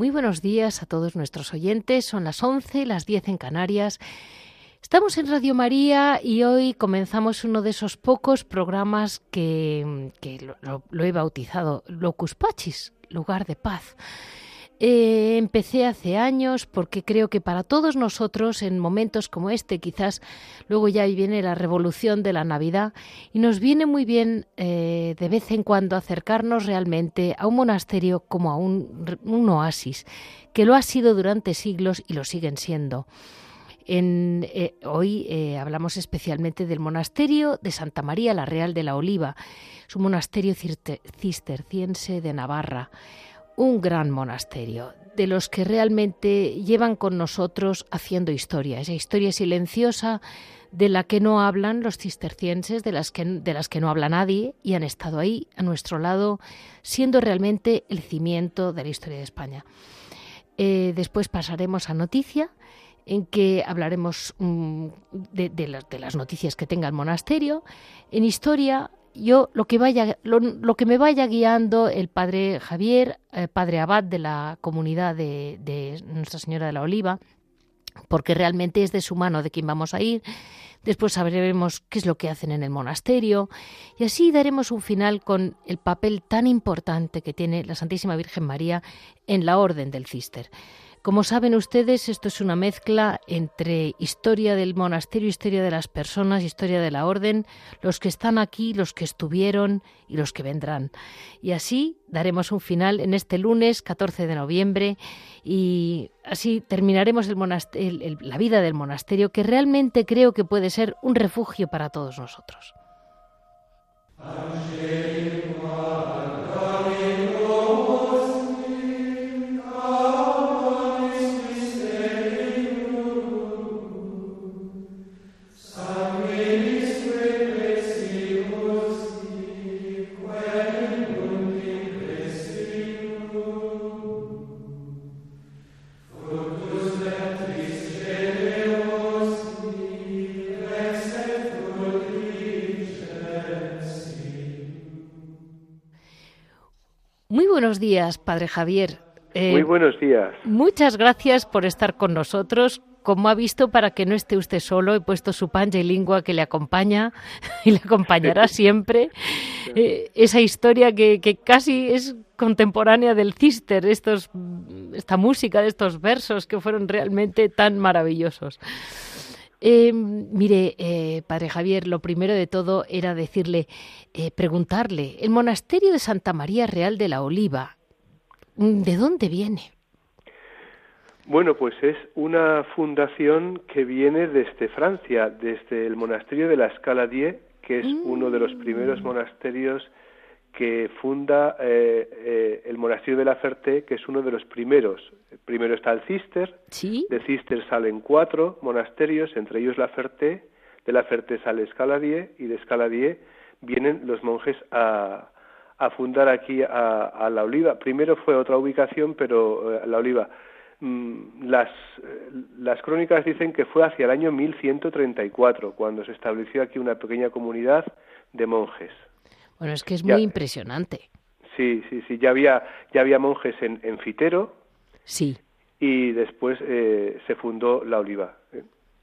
Muy buenos días a todos nuestros oyentes. Son las 11, las 10 en Canarias. Estamos en Radio María y hoy comenzamos uno de esos pocos programas que, lo, lo, he bautizado Locus Pachis, lugar de paz. Eh, empecé hace años porque creo que para todos nosotros en momentos como este, quizás luego ya viene la revolución de la Navidad y nos viene muy bien eh, de vez en cuando acercarnos realmente a un monasterio como a un, oasis, que lo ha sido durante siglos y lo siguen siendo. En, eh, hoy hablamos especialmente del monasterio de Santa María la Real de la Oliva. Es un monasterio cisterciense de Navarra un gran monasterio, de los que realmente llevan con nosotros haciendo historia, esa historia silenciosa de la que no hablan los cistercienses, de las que, de las que no habla nadie y han estado ahí a nuestro lado, siendo realmente el cimiento de la historia de España. Eh, después pasaremos a noticia, en que hablaremos mm, de, de, las noticias que tenga el monasterio. En historia yo lo que vaya lo, que me vaya guiando el padre Javier el padre abad de la comunidad de, Nuestra Señora de la Oliva porque realmente es de su mano de quien vamos a ir. Después sabremos qué es lo que hacen en el monasterio. Y así daremos un final con el papel tan importante que tiene la Santísima Virgen María en la orden del Cister como saben ustedes, esto es una mezcla entre historia del monasterio, historia de las personas, historia de la orden, los que están aquí, los que estuvieron y los que vendrán. Y así daremos un final en este lunes 14 de noviembre y así terminaremos la vida del monasterio que realmente creo que puede ser un refugio para todos nosotros. Buenos días, Padre Javier. Eh, Muy buenos días. Muchas gracias por estar con nosotros. Como ha visto, para que no esté usted solo, he puesto su pancha y lengua que le acompaña y le acompañará siempre. Eh, esa historia que, casi es contemporánea del Cister, estos, esta música de estos versos que fueron realmente tan maravillosos. Eh, mire, eh, Padre Javier, lo primero de todo era decirle, eh, preguntarle, el monasterio de Santa María Real de la Oliva, ¿de dónde viene? Bueno, pues es una fundación que viene desde Francia, desde el monasterio de la Escala 10, que es uno de los primeros mm. monasterios que funda eh, eh, el monasterio de la Ferté, que es uno de los primeros. Primero está el Cister, de Cister salen cuatro monasterios, entre ellos la Ferté, de la Ferté sale Escaladie y de Escaladie vienen los monjes a, a fundar aquí a, la Oliva. Primero fue otra ubicación, pero eh, la Oliva. mm, las, eh, las crónicas dicen que fue hacia el año 1134 cuando se estableció aquí una pequeña comunidad de monjes. Bueno, es que es muy impresionante. Sí, sí, sí. Ya había, ya había monjes en, en Fitero. Sí. Y después eh, se fundó la Oliva. ¿eh?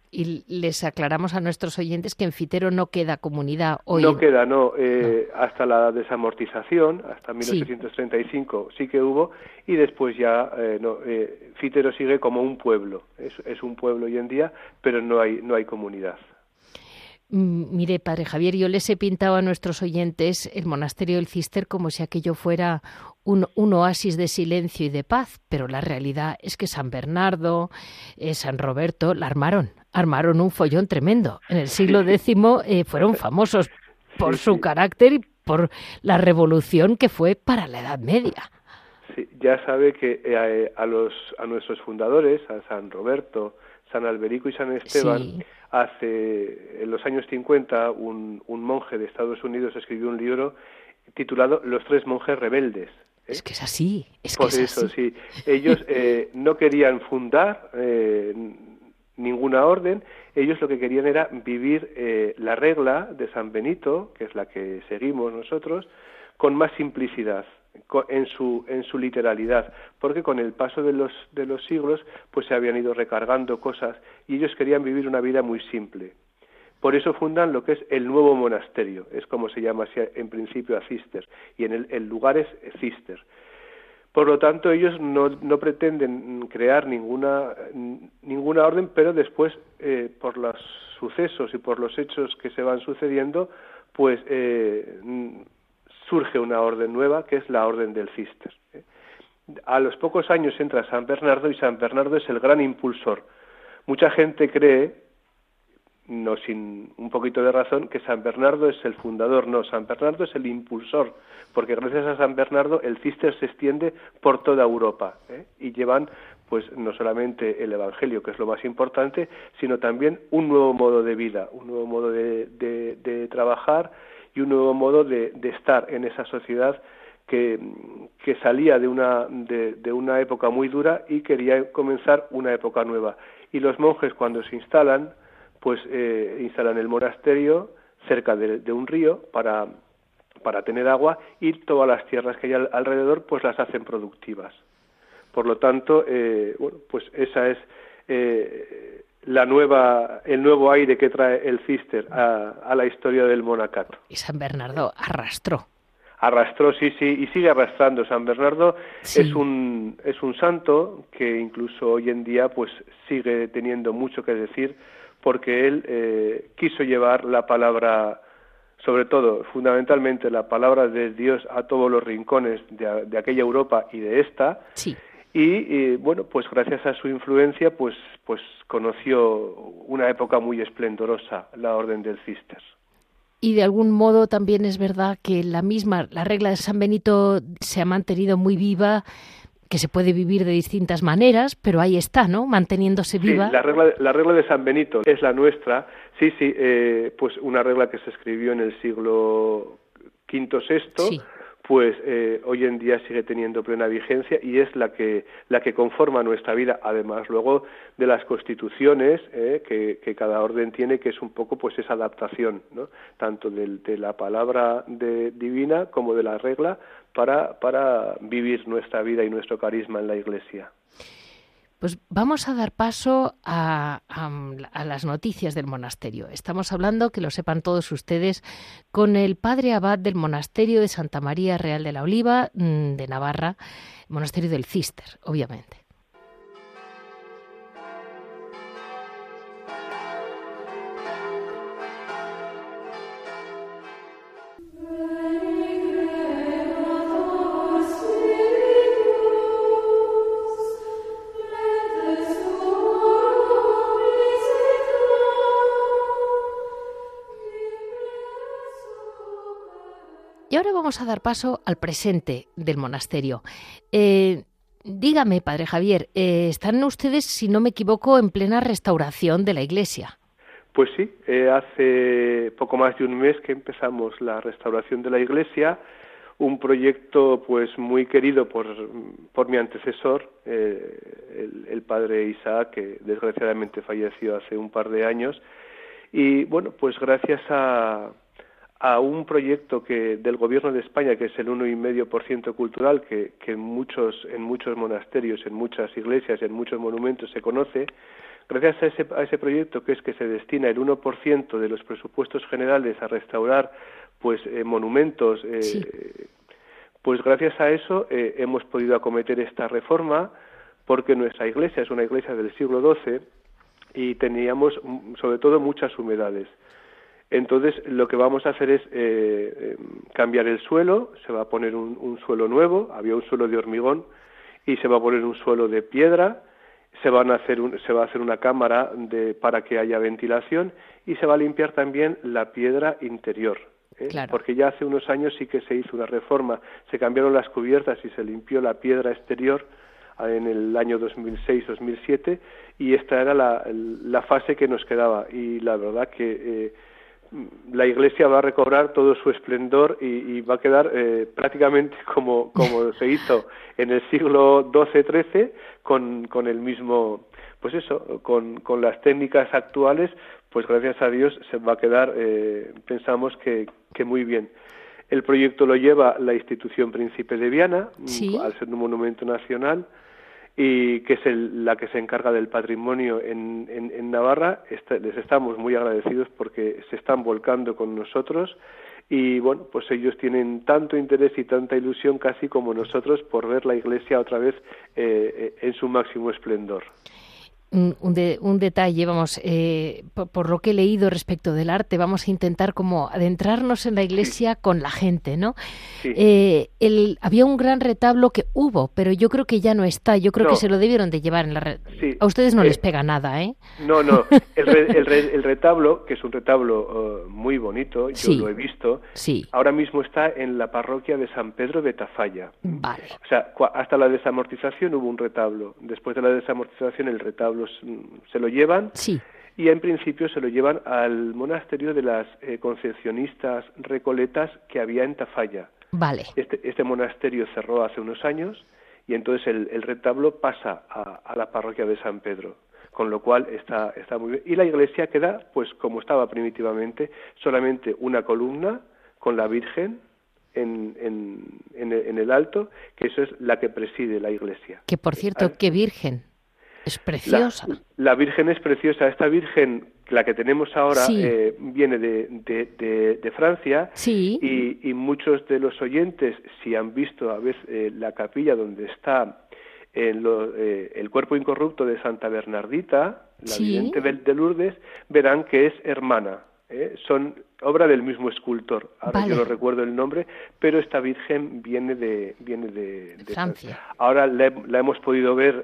Y les aclaramos a nuestros oyentes que en Fitero no queda comunidad hoy. No queda, no. Eh, hasta la desamortización, hasta 1835 sí, que hubo, y después ya eh, no. Eh, Fitero sigue como un pueblo. Es, es, un pueblo hoy en día, pero no hay, no hay comunidad. Mm, mire, padre Javier, yo les he pintado a nuestros oyentes el monasterio del Cister como si aquello fuera un, un, oasis de silencio y de paz, pero la realidad es que San Bernardo, eh, San Roberto la armaron, armaron un follón tremendo. En el siglo X eh, fueron famosos por su carácter y por la revolución que fue para la Edad Media. Sí, ya sabe que eh, a, los, a nuestros fundadores, a San Roberto, San Alberico y San Esteban, sí. Hace en los años 50 un, un monje de Estados Unidos escribió un libro titulado Los tres monjes rebeldes. ¿Eh? Es que es así, es Por que es eso, así. sí. Ellos eh, no querían fundar eh, ninguna orden, ellos lo que querían era vivir eh, la regla de San Benito, que es la que seguimos nosotros, con más simplicidad en su en su literalidad porque con el paso de los de los siglos pues se habían ido recargando cosas y ellos querían vivir una vida muy simple por eso fundan lo que es el nuevo monasterio, es como se llama en principio a Cister, y en el, el lugar es Cister. Por lo tanto, ellos no, no pretenden crear ninguna, ninguna orden, pero después, eh, por los sucesos y por los hechos que se van sucediendo, pues eh, surge una orden nueva, que es la orden del Cister. A los pocos años entra San Bernardo y San Bernardo es el gran impulsor. Mucha gente cree no sin un poquito de razón, que San Bernardo es el fundador, no, San Bernardo es el impulsor, porque gracias a San Bernardo el cister se extiende por toda Europa ¿eh? y llevan pues no solamente el Evangelio, que es lo más importante, sino también un nuevo modo de vida, un nuevo modo de, de trabajar y un nuevo modo de, de estar en esa sociedad que, salía de una, de, una época muy dura y quería comenzar una época nueva. Y los monjes cuando se instalan, pues eh, instalan el monasterio cerca de, de, un río para, para tener agua y todas las tierras que hay al, alrededor pues las hacen productivas. Por lo tanto, eh, bueno, pues esa es eh, la nueva, el nuevo aire que trae el cister a, a la historia del monacato. Y San Bernardo arrastró arrastró sí sí y sigue arrastrando San Bernardo sí. es un es un santo que incluso hoy en día pues sigue teniendo mucho que decir porque él eh, quiso llevar la palabra, sobre todo, fundamentalmente la palabra de Dios a todos los rincones de, de aquella Europa y de esta. Sí. Y, bueno, pues gracias a su influencia, pues, pues conoció una época muy esplendorosa, la Orden del Cister. Y de algún modo también es verdad que la misma, la regla de San Benito se ha mantenido muy viva que se puede vivir de distintas maneras, pero ahí está, ¿no? Manteniéndose viva. Sí, la regla, la regla de San Benito es la nuestra. Sí, sí, eh, pues una regla que se escribió en el siglo V, VI, sí. Pues eh, hoy en día sigue teniendo plena vigencia y es la que la que conforma nuestra vida. Además, luego de las constituciones eh, que, cada orden tiene, que es un poco pues esa adaptación. Tanto de, de la palabra de, divina como de la regla para, para vivir nuestra vida y nuestro carisma en la Iglesia. Pues vamos a dar paso a, a, las noticias del monasterio. Estamos hablando, que lo sepan todos ustedes, con el padre abad del monasterio de Santa María Real de la Oliva mm, de Navarra, monasterio del Cister, obviamente. Vamos a dar paso al presente del monasterio. Eh, dígame, padre Javier, eh, ¿están ustedes, si no me equivoco, en plena restauración de la iglesia? Pues sí, eh, hace poco más de un mes que empezamos la restauración de la iglesia, un proyecto pues muy querido por, por mi antecesor, eh, el, padre Isaac, que desgraciadamente falleció hace un par de años. Y bueno, pues gracias a, a un proyecto que del gobierno de España que es el uno y medio por ciento cultural que, que en muchos en muchos monasterios en muchas iglesias en muchos monumentos se conoce gracias a ese, a ese proyecto que es que se destina el uno por ciento de los presupuestos generales a restaurar pues eh, monumentos eh, pues gracias a eso eh, hemos podido acometer esta reforma porque nuestra iglesia es una iglesia del siglo XII y teníamos mm, sobre todo muchas humedades entonces, lo que vamos a hacer es eh, em, cambiar el suelo, se va a poner un, suelo nuevo, había un suelo de hormigón y se va a poner un suelo de piedra, se, van a hacer se va a hacer una cámara de, para que haya ventilación y se va a limpiar también la piedra interior. ¿eh? Porque ya hace unos años sí que se hizo una reforma, se cambiaron las cubiertas y se limpió la piedra exterior ah, en el año 2006-2007 y esta era la, la, fase que nos quedaba y la verdad que eh, la Iglesia va a recobrar todo su esplendor y, va a quedar eh, prácticamente como, como se hizo en el siglo XII-XIII con, con el mismo, pues eso, con, con las técnicas actuales, pues gracias a Dios se va a quedar, eh, pensamos que, que muy bien. El proyecto lo lleva la institución Príncipe de Viana, al ser un monumento nacional, y que es la que se encarga del patrimonio en, en, Navarra. les estamos muy agradecidos porque se están volcando con nosotros y bueno, pues ellos tienen tanto interés y tanta ilusión casi como nosotros por ver la iglesia otra vez eh, eh, en su máximo esplendor un, un, detalle, vamos, eh, por, lo que he leído respecto del arte, vamos a intentar como adentrarnos en la iglesia con la gente, ¿no? Eh, el, había un gran retablo que hubo, pero yo creo que ya no está, yo creo que se lo debieron de llevar en la red. A ustedes no eh, les pega nada, ¿eh? No, no, el, el, retablo, que es un retablo uh, muy bonito, yo lo he visto, ahora mismo está en la parroquia de San Pedro de Tafalla. Vale. O sea, hasta la desamortización hubo un retablo, después de la desamortización el retablo se lo llevan y en principio se lo llevan al monasterio de las eh, concepcionistas recoletas que había en Tafalla. Vale. Este, este monasterio cerró hace unos años y entonces el, retablo pasa a, la parroquia de San Pedro con lo cual está, está muy bien. Y la iglesia queda, pues como estaba primitivamente, solamente una columna con la Virgen en, en, en, el alto, que eso es la que preside la iglesia. Que por cierto, qué Virgen. Es preciosa. La, Virgen es preciosa. Esta Virgen, la que tenemos ahora, eh, viene de, de, Francia sí. y, muchos de los oyentes, si han visto a veces eh, la capilla donde está en eh, el cuerpo incorrupto de Santa Bernardita, la sí. de Lourdes, verán que es hermana. Son obra del mismo escultor. Ahora yo no recuerdo el nombre, pero esta Virgen viene de, viene de, Francia. Ahora la, hemos podido ver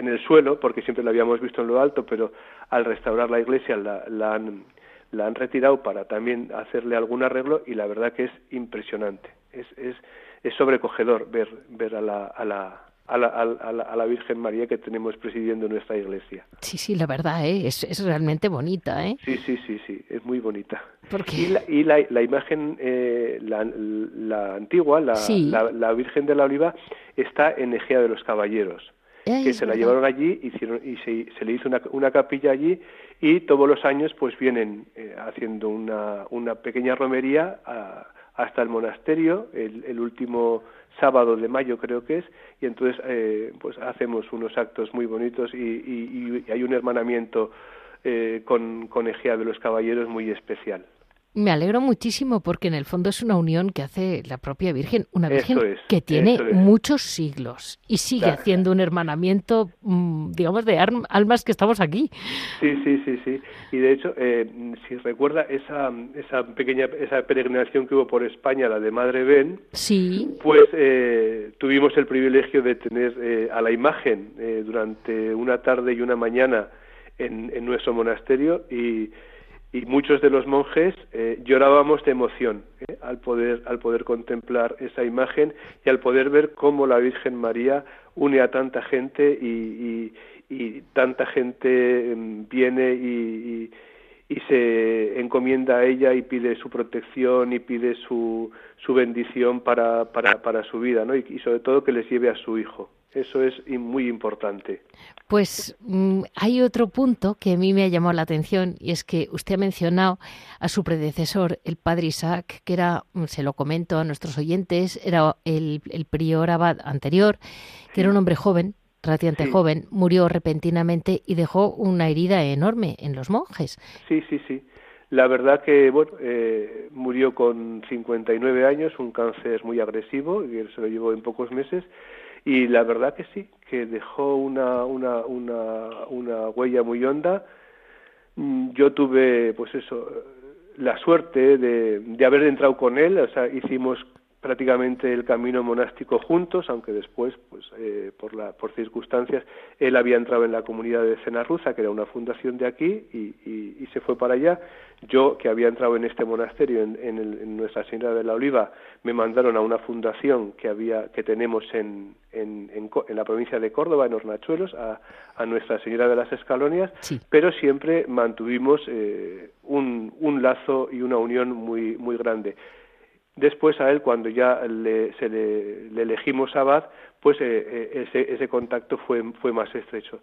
en el suelo, porque siempre la habíamos visto en lo alto, pero al restaurar la iglesia la, la, han, la han retirado para también hacerle algún arreglo y la verdad que es impresionante. Es, es, es sobrecogedor ver, ver a la, a la, a la, a, la, Virgen María que tenemos presidiendo nuestra iglesia. Sí, sí, la verdad, ¿eh? es, es realmente bonita. ¿eh? Sí, sí, sí, sí, es muy bonita. ¿Por Y la, y la, la imagen, eh, la, la, antigua, la, la, Virgen de la Oliva, está en Egea de los Caballeros que se la llevaron allí hicieron, y se, le hizo una, una, capilla allí y todos los años pues vienen eh, haciendo una, una pequeña romería hasta el monasterio el, el, último sábado de mayo creo que es y entonces eh, pues hacemos unos actos muy bonitos y, y, y hay un hermanamiento eh, con, con Egea de los Caballeros muy especial. Me alegro muchísimo porque en el fondo es una unión que hace la propia Virgen, una Virgen que tiene muchos siglos y sigue haciendo un hermanamiento, mm, digamos, de almas que estamos aquí. Sí, sí, sí, sí. Y de hecho, eh, si recuerda esa, esa pequeña esa peregrinación que hubo por España, la de Madre Ben, sí. pues eh, tuvimos el privilegio de tener eh, a la imagen durante una tarde y una mañana en, en nuestro monasterio y y muchos de los monjes eh, llorábamos de emoción eh, al poder al poder contemplar esa imagen y al poder ver cómo la Virgen María une a tanta gente y, y, tanta gente em, viene y, y se encomienda a ella y pide su protección y pide su, su bendición para, para, para su vida, ¿no? Y, sobre todo que les lleve a su hijo. Eso es muy importante. Pues mm, hay otro punto que a mí me ha llamado la atención y es que usted ha mencionado a su predecesor, el padre Isaac, que era, mm, se lo comento a nuestros oyentes, era el, el prior abad anterior, que era un hombre joven, relativamente joven, murió repentinamente y dejó una herida enorme en los monjes. Sí, sí, sí. La verdad que bueno, eh, murió con 59 años, un cáncer muy agresivo, y él se lo llevó en pocos meses, y la verdad que sí, que dejó una, una, una, una huella muy honda. Mm, yo tuve, pues eso, la suerte de, de haber entrado con él, o sea, hicimos prácticamente el camino monástico juntos, aunque después, pues, eh, por, la, por circunstancias, él había entrado en la comunidad de Cenarruza, que era una fundación de aquí, y, y, se fue para allá. Yo, que había entrado en este monasterio, en, en, Nuestra Señora de la Oliva, me mandaron a una fundación que, había, que tenemos en, en, en, la provincia de Córdoba, en Hornachuelos, a, a Nuestra Señora de las Escalonias, pero siempre mantuvimos eh, un, un lazo y una unión muy, muy grande. Después a él, cuando ya le, se le, elegimos abad, pues eh, eh, ese, ese contacto fue, fue más estrecho.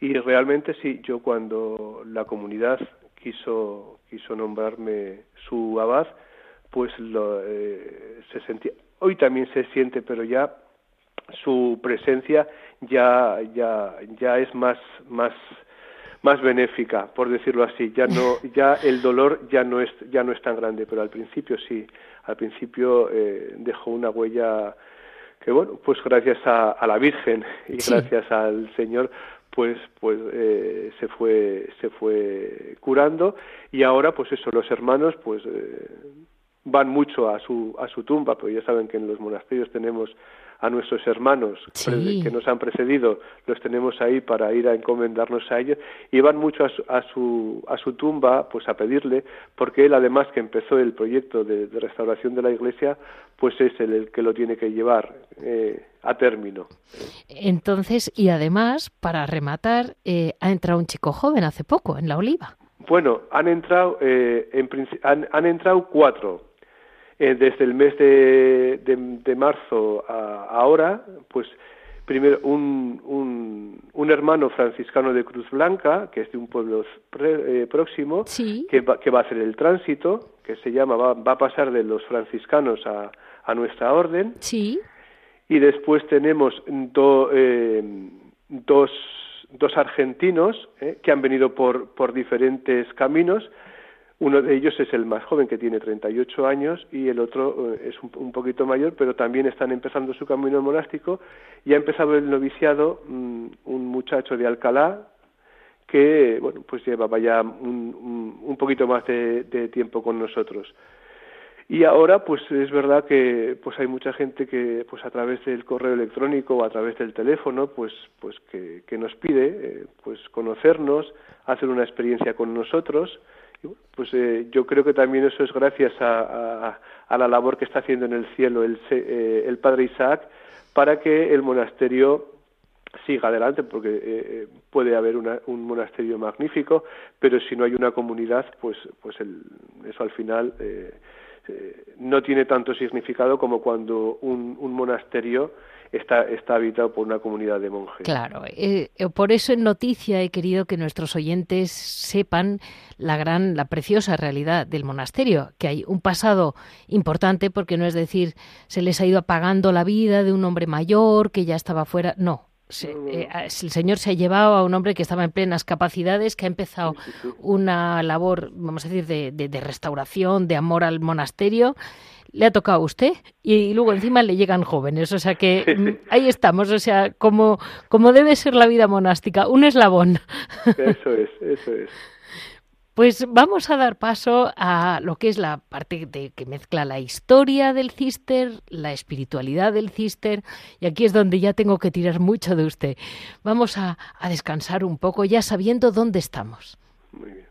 Y realmente sí, yo cuando la comunidad quiso, quiso nombrarme su abad, pues lo, eh, se sentía, hoy también se siente, pero ya su presencia ya, ya, ya es más, más, más benéfica, por decirlo así. Ya no, ya el dolor ya no es, ya no es tan grande, pero al principio sí al principio eh, dejó una huella que bueno pues gracias a, la Virgen y gracias al Señor pues pues eh, se fue se fue curando. Y ahora pues eso los hermanos pues eh, van mucho a su a su tumba porque ya saben que en los monasterios tenemos a nuestros hermanos que nos han precedido, los tenemos ahí para ir a encomendarnos a ellos, y van mucho a su, a su, tumba pues a pedirle, porque él además que empezó el proyecto de, restauración de la iglesia, pues es el, que lo tiene que llevar eh, a término. Entonces, y además, para rematar, eh, ha entrado un chico joven hace poco en la Oliva. Bueno, han entrado, eh, en, han, han entrado cuatro, eh, desde el mes de, de, marzo a, ahora, pues primero un, un, hermano franciscano de Cruz Blanca, que es de un pueblo eh, próximo, que, va, que va a hacer el tránsito, que se llama, va, va a pasar de los franciscanos a, a nuestra orden. Sí. Y después tenemos eh, dos, dos argentinos que han venido por, por diferentes caminos uno de ellos es el más joven, que tiene 38 años, y el otro eh, es un, poquito mayor, pero también están empezando su camino monástico. Y ha empezado el noviciado mm, un muchacho de Alcalá, que bueno, pues llevaba ya un, un, poquito más de, tiempo con nosotros. Y ahora, pues es verdad que pues hay mucha gente que, pues a través del correo electrónico o a través del teléfono, pues, pues que, que nos pide, eh, pues conocernos, hacer una experiencia con nosotros pues eh, yo creo que también eso es gracias a, la labor que está haciendo en el cielo el, eh, el padre Isaac para que el monasterio siga adelante, porque eh, puede haber un monasterio magnífico, pero si no hay una comunidad, pues, pues eso al final no tiene tanto significado como cuando un, un monasterio está, está habitado por una comunidad de monjes. Claro, eh, eh, por eso en noticia he querido que nuestros oyentes sepan la gran, la preciosa realidad del monasterio, que hay un pasado importante, porque no es decir, se les ha ido apagando la vida de un hombre mayor que ya estaba fuera, no, eh, el Señor se ha llevado a un hombre que estaba en plenas capacidades, que ha empezado una labor, vamos a decir, de, de, restauración, de amor al monasterio le ha tocado a usted y luego encima le llegan jóvenes. O sea que mm, ahí estamos, o sea, como, como debe ser la vida monástica, un eslabón. Eso es, eso es. Pues vamos a dar paso a lo que es la parte de, que mezcla la historia del cister, la espiritualidad del cister, y aquí es donde ya tengo que tirar mucho de usted. Vamos a, a descansar un poco ya sabiendo dónde estamos. Muy bien.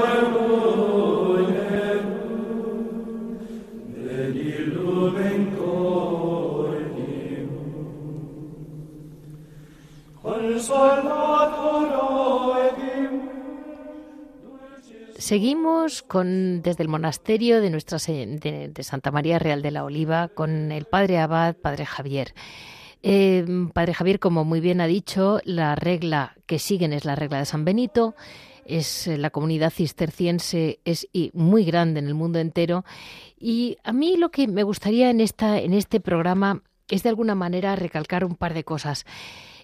Seguimos con desde el monasterio de nuestra de, Santa María Real de la Oliva con el padre abad, padre Javier. Eh, padre Javier, como muy bien ha dicho, la regla que siguen es la regla de San Benito. Es eh, la comunidad cisterciense es muy grande en el mundo entero y a mí lo que me gustaría en esta en este programa es de alguna manera recalcar un par de cosas.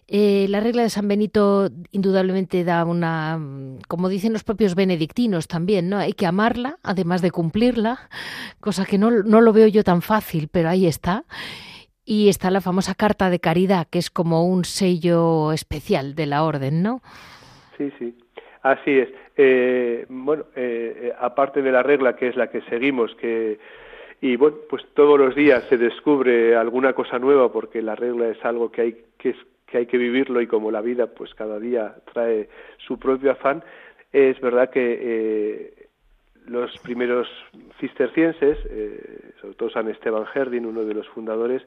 Eh, la regla de San Benito indudablemente da una, como dicen los propios benedictinos también, ¿no? Hay que amarla, además de cumplirla, cosa que no, no lo veo yo tan fácil, pero ahí está. Y está la famosa carta de caridad, que es como un sello especial de la orden, ¿no? Sí, sí. Así es. Eh, bueno, eh, aparte de la regla que es la que seguimos, que y bueno, pues todos los días se descubre alguna cosa nueva porque la regla es algo que hay que que hay que vivirlo y como la vida pues cada día trae su propio afán, es verdad que eh, los primeros cistercienses, eh, sobre todo San Esteban Herdin, uno de los fundadores,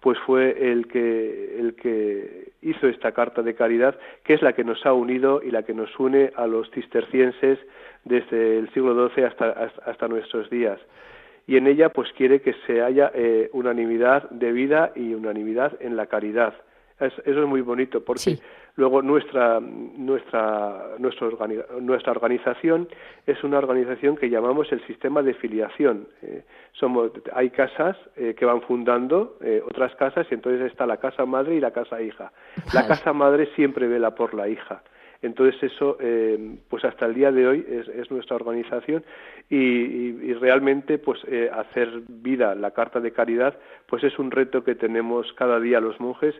pues fue el que, el que hizo esta carta de caridad, que es la que nos ha unido y la que nos une a los cistercienses desde el siglo XII hasta, hasta, nuestros días. Y en ella pues quiere que se haya eh, unanimidad de vida y unanimidad en la caridad eso es muy bonito porque luego nuestra nuestra nuestra, nuestra organización es una organización que llamamos el sistema de filiación. Eh, somos hay casas eh, que van fundando eh, otras casas y entonces está la casa madre y la casa hija. La casa madre siempre vela por la hija. Entonces eso, pues hasta el día de hoy es, nuestra organización y, realmente pues hacer vida la carta de caridad pues es un reto que tenemos cada día los monjes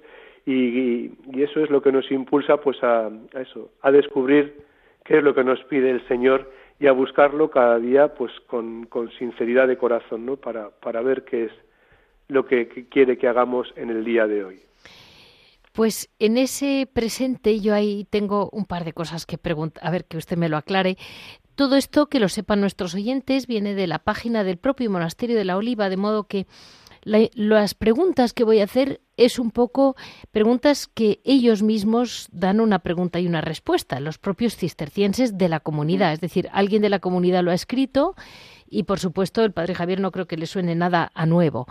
y, eso es lo que nos impulsa pues a, eso, a descubrir qué es lo que nos pide el Señor y a buscarlo cada día pues con, con sinceridad de corazón, ¿no? Para, para ver qué es lo que quiere que hagamos en el día de hoy. Pues en ese presente yo ahí tengo un par de cosas que preguntar, a ver que usted me lo aclare. Todo esto, que lo sepan nuestros oyentes, viene de la página del propio Monasterio de la Oliva, de modo que las preguntas que voy a hacer es un poco preguntas que ellos mismos dan una pregunta y una respuesta, los propios cistercienses de la comunidad. Es decir, alguien de la comunidad lo ha escrito y, por supuesto, el padre Javier no creo que le suene nada a nuevo.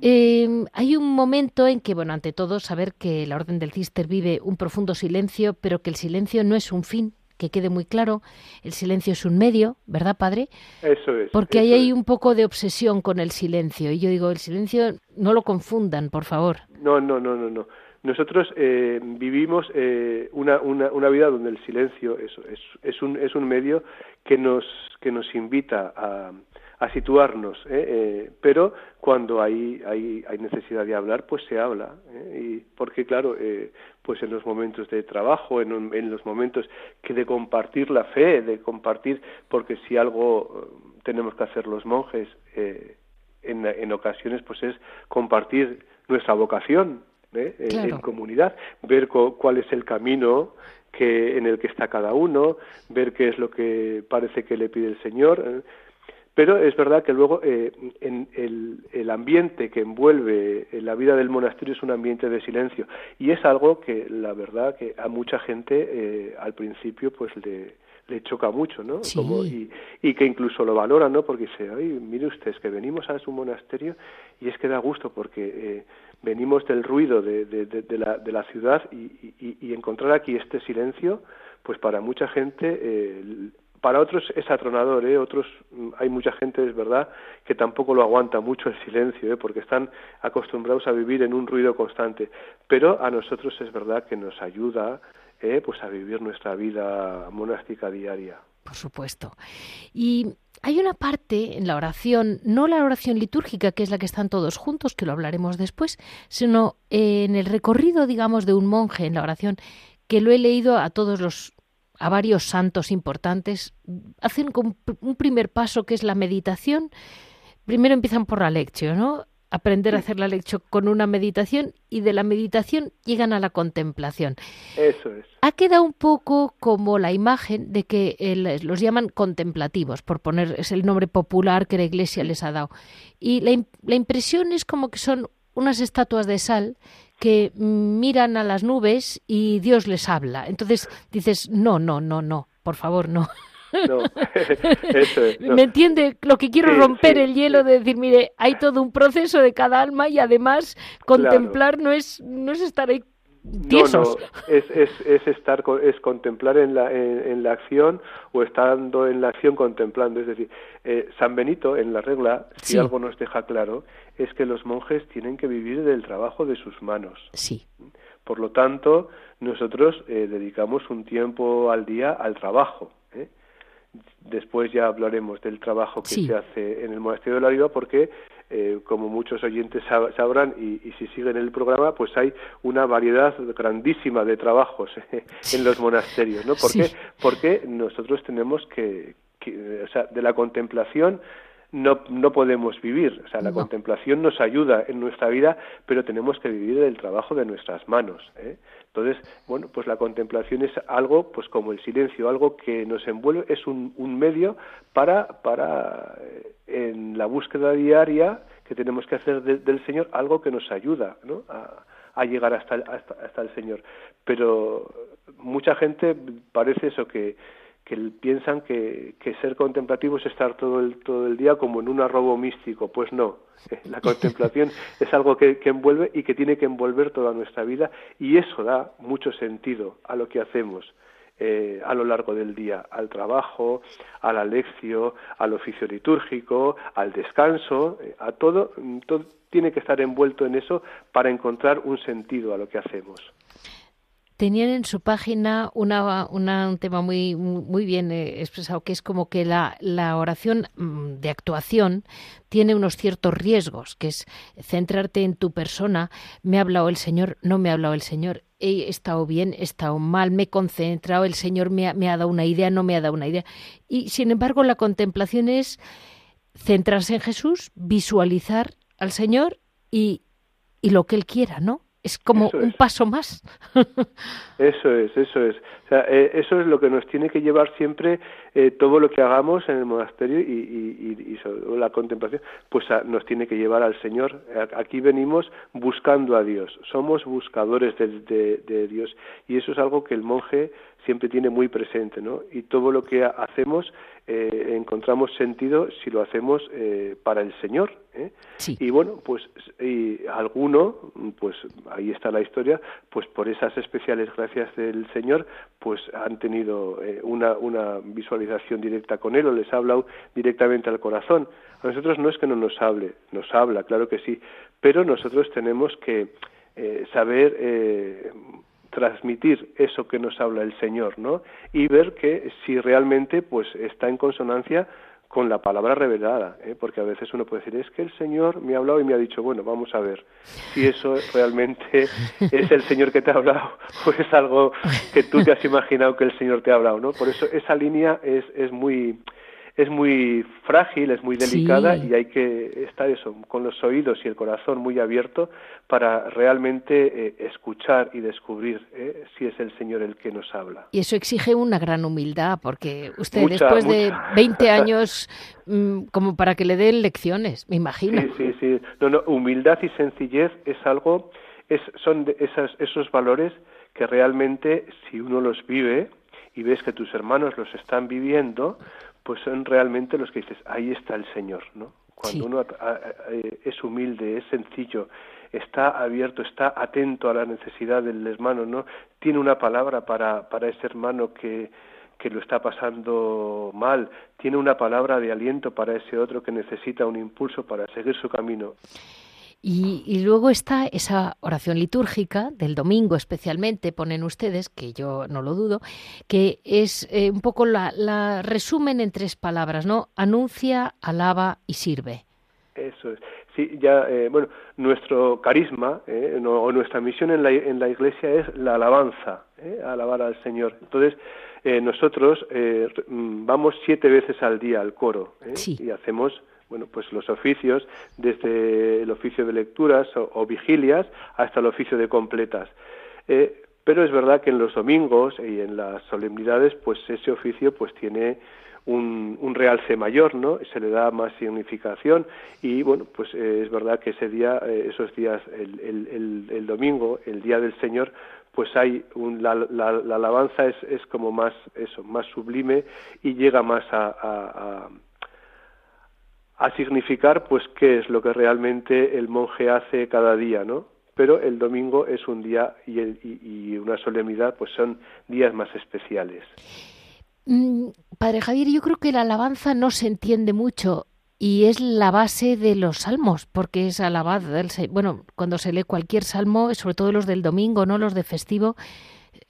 Em, hay un momento en que, bueno, ante todo, saber que la Orden del Cister vive un profundo silencio, pero que el silencio no es un fin, que quede muy claro, el silencio es un medio, ¿verdad, padre? Eso es. Porque ahí hay un poco de obsesión con el silencio. Y yo digo, el silencio no lo confundan, por favor. No, no, no, no, no. Nosotros eh, vivimos eh, una, una, una, vida donde el silencio es, es, es, un, es un medio que nos, que nos invita a, a situarnos, ¿eh? ¿eh? pero cuando hay, hay, hay, necesidad de hablar, pues se habla, ¿eh? y porque claro, eh, pues en los momentos de trabajo, en, en, los momentos que de compartir la fe, de compartir, porque si algo tenemos que hacer los monjes en, en ocasiones, pues es compartir nuestra vocación, ¿eh? en comunidad, ver cuál es el camino que en el que está cada uno, ver qué es lo que parece que le pide el Señor. Pero es verdad que luego eh, en el, ambiente que envuelve la vida del monasterio es un ambiente de silencio y es algo que la verdad que a mucha gente eh, al principio pues le, le choca mucho, ¿no? y, y, que incluso lo valora, ¿no? Porque dice, ay, mire usted, es que venimos a su monasterio y es que da gusto porque eh, venimos del ruido de, de, de, la, de la ciudad y, y, y, encontrar aquí este silencio, pues para mucha gente eh, para otros es atronador, ¿eh? otros mm, hay mucha gente, es verdad, que tampoco lo aguanta mucho el silencio, ¿eh? porque están acostumbrados a vivir en un ruido constante. Pero a nosotros es verdad que nos ayuda, ¿eh? pues a vivir nuestra vida monástica diaria. Por supuesto. Y hay una parte en la oración, no la oración litúrgica, que es la que están todos juntos, que lo hablaremos después, sino en el recorrido, digamos, de un monje en la oración, que lo he leído a todos los a varios santos importantes, hacen un primer paso que es la meditación. Primero empiezan por la lección, ¿no? aprender a hacer la lección con una meditación y de la meditación llegan a la contemplación. Eso es. Ha quedado un poco como la imagen de que los llaman contemplativos, por poner es el nombre popular que la Iglesia les ha dado. Y la, la impresión es como que son unas estatuas de sal que miran a las nubes y Dios les habla. Entonces dices, no, no, no, no, por favor, no. No, eso es, ¿Me entiende? Lo que quiero romper el hielo de decir, mire, hay todo un proceso de cada alma y además contemplar no es no es estar ahí tiesos. No, no, es, es, es, estar es contemplar en la en, la acción o estando en la acción contemplando, es decir, eh, San Benito en la regla si algo nos deja claro es que los monjes tienen que vivir del trabajo de sus manos. Sí. Por lo tanto, nosotros eh, dedicamos un tiempo al día al trabajo. ¿eh? Después ya hablaremos del trabajo que se hace en el monasterio de la Viva porque, eh, como muchos oyentes sabrán y, si siguen el programa, pues hay una variedad grandísima de trabajos en los monasterios, ¿no? ¿Por qué? Porque nosotros tenemos que, o sea, de la contemplación no, no podemos vivir. O sea, la contemplación nos ayuda en nuestra vida, pero tenemos que vivir del trabajo de nuestras manos. ¿eh? Entonces, bueno, pues la contemplación es algo, pues como el silencio, algo que nos envuelve, es un, un medio para, para eh, en la búsqueda diaria que tenemos que hacer del Señor, algo que nos ayuda ¿no? a, a llegar hasta hasta, hasta el Señor. Pero mucha gente parece eso que que piensan que, que, ser contemplativo es estar todo el, todo el día como en un arrobo místico. Pues no, la contemplación es algo que, que, envuelve y que tiene que envolver toda nuestra vida y eso da mucho sentido a lo que hacemos. Eh, a lo largo del día, al trabajo, a la lección, al oficio litúrgico, al descanso, eh, a todo, todo tiene que estar envuelto en eso para encontrar un sentido a lo que hacemos tenían en su página una, un tema muy, bien eh, expresado, que es como que la, oración mm, de actuación tiene unos ciertos riesgos, que es centrarte en tu persona. Me ha hablado el Señor, no me ha hablado el Señor. He estado bien, he estado mal, me he concentrado, el Señor me ha, me ha dado una idea, no me ha dado una idea. Y sin embargo, la contemplación es centrarse en Jesús, visualizar al Señor y, y lo que Él quiera, ¿no? Es como un paso más. eso es, eso es. O sea, eh, eso es lo que nos tiene que llevar siempre eh, todo lo que hagamos en el monasterio y, y, y, sobre la contemplación, pues nos tiene que llevar al Señor. Aquí venimos buscando a Dios, somos buscadores de, de Dios y eso es algo que el monje siempre tiene muy presente, ¿no? Y todo lo que hacemos eh, encontramos sentido si lo hacemos eh, para el Señor. ¿eh? Y bueno, pues y alguno, pues ahí está la historia, pues por esas especiales gracias del Señor, pues han tenido eh, una, una visualización directa con Él o les ha hablado directamente al corazón. A nosotros no es que no nos hable, nos habla, claro que sí, pero nosotros tenemos que eh, saber eh, transmitir eso que nos habla el Señor, ¿no? Y ver que si realmente pues está en consonancia con la palabra revelada, ¿eh? porque a veces uno puede decir, es que el Señor me ha hablado y me ha dicho, bueno, vamos a ver si eso realmente es el Señor que te ha hablado o es algo que tú te has imaginado que el Señor te ha hablado, ¿no? Por eso esa línea es, es muy es muy frágil, es muy delicada y hay que estar eso, con los oídos y el corazón muy abierto para realmente eh, escuchar y descubrir eh, si es el Señor el que nos habla. Y eso exige una gran humildad, porque usted después de 20 años, mm, como para que le den lecciones, me imagino. Sí, sí, sí. No, no, humildad y sencillez es algo, es, son de esas, esos valores que realmente si uno los vive y ves que tus hermanos los están viviendo, pues son realmente los que dices, ahí está el Señor, ¿no? Cuando uno eh, es humilde, es sencillo, está abierto, está atento a la necesidad del hermano, ¿no? Tiene una palabra para, para ese hermano que, que lo está pasando mal, tiene una palabra de aliento para ese otro que necesita un impulso para seguir su camino. Y, luego está esa oración litúrgica del domingo especialmente, ponen ustedes, que yo no lo dudo, que es eh, un poco la, resumen en tres palabras, ¿no? Anuncia, alaba y sirve. Eso es. Sí, ya, eh, bueno, nuestro carisma eh, o nuestra misión en la, en la iglesia es la alabanza, alabar al Señor. Entonces, nosotros mm, vamos siete veces al día al coro y hacemos bueno, pues los oficios, desde el oficio de lecturas o, vigilias hasta el oficio de completas. Eh, pero es verdad que en los domingos y en las solemnidades, pues ese oficio pues tiene un, realce mayor, ¿no? Se le da más significación y, bueno, pues eh, es verdad que ese día, eh, esos días, el, el, el, domingo, el día del Señor, pues hay un, la, la, la, alabanza es, es como más eso, más sublime y llega más a, a, significar, pues, qué es lo que realmente el monje hace cada día, ¿no? pero el domingo es un día y, el, y, y, una solemnidad, pues son días más especiales. Mm, padre Javier, yo creo que la alabanza no se entiende mucho y es la base de los salmos, porque es alabad, bueno, cuando se lee cualquier salmo, sobre todo los del domingo, no los de festivo,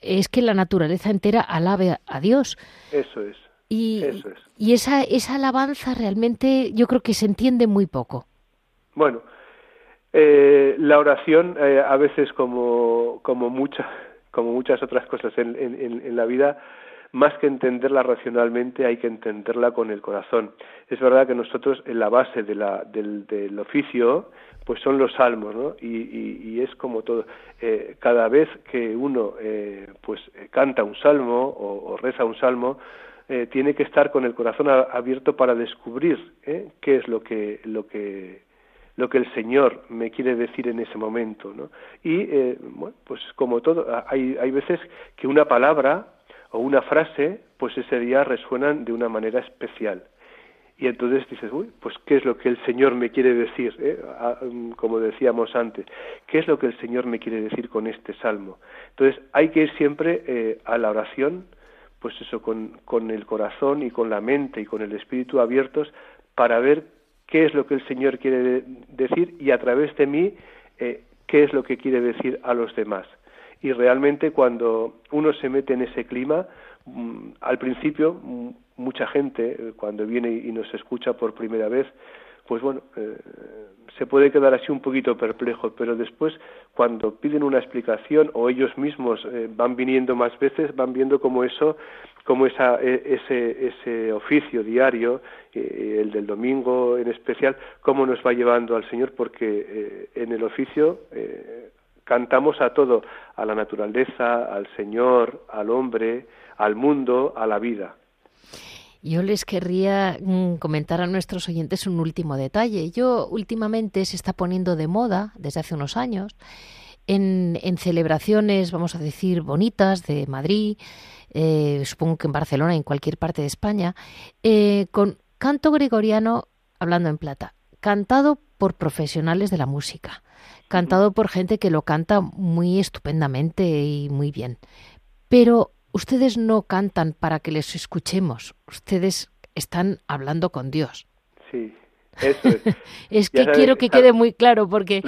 es que la naturaleza entera alabe a Dios. Eso es. Y, eso es. y esa, esa alabanza realmente yo creo que se entiende muy poco. Bueno, eh, la oración eh, a veces como, como, mucha, como muchas otras cosas en, en, en la vida, más que entenderla racionalmente, hay que entenderla con el corazón. Es verdad que nosotros, en la base de la, del, del, oficio, pues son los salmos, ¿no? Y, y, y es como todo. Eh, cada vez que uno, eh, pues, canta un salmo o, o reza un salmo, eh, tiene que estar con el corazón abierto para descubrir ¿eh? qué es lo que, lo que lo que el Señor me quiere decir en ese momento, ¿no? Y eh, bueno, pues como todo, hay, hay veces que una palabra o una frase, pues ese día resuenan de una manera especial. Y entonces dices, uy, pues ¿qué es lo que el Señor me quiere decir? Mm, como decíamos antes, ¿qué es lo que el Señor me quiere decir con este salmo? Entonces hay que ir siempre a la oración, pues eso, con, con el corazón y con la mente y con el espíritu abiertos para ver qué es lo que el Señor quiere de decir y a través de mí eh, qué es lo que quiere decir a los demás. Y realmente cuando uno se mete en ese clima, mm, al principio mm, mucha gente eh, cuando viene y nos escucha por primera vez, pues bueno, eh, se puede quedar así un poquito perplejo, pero después cuando piden una explicación o ellos mismos eh, van viniendo más veces, van viendo como eso, como esa, e, ese, ese oficio diario, eh, el del domingo en especial, cómo nos va llevando al Señor, porque en el oficio cantamos a todo, a la naturaleza, al Señor, al hombre, al mundo, a la vida. Yo les querría mm, comentar a nuestros oyentes un último detalle. Yo últimamente se está poniendo de moda, desde hace unos años, en, en celebraciones, vamos a decir, bonitas de Madrid, eh, supongo que en Barcelona y en cualquier parte de España, eh, con canto gregoriano hablando en plata, cantado por profesionales de la música cantado por gente que lo canta muy estupendamente y muy bien. Pero ustedes no cantan para que les escuchemos, ustedes están hablando con Dios. Sí. Eso es. es que quiero que quede muy claro porque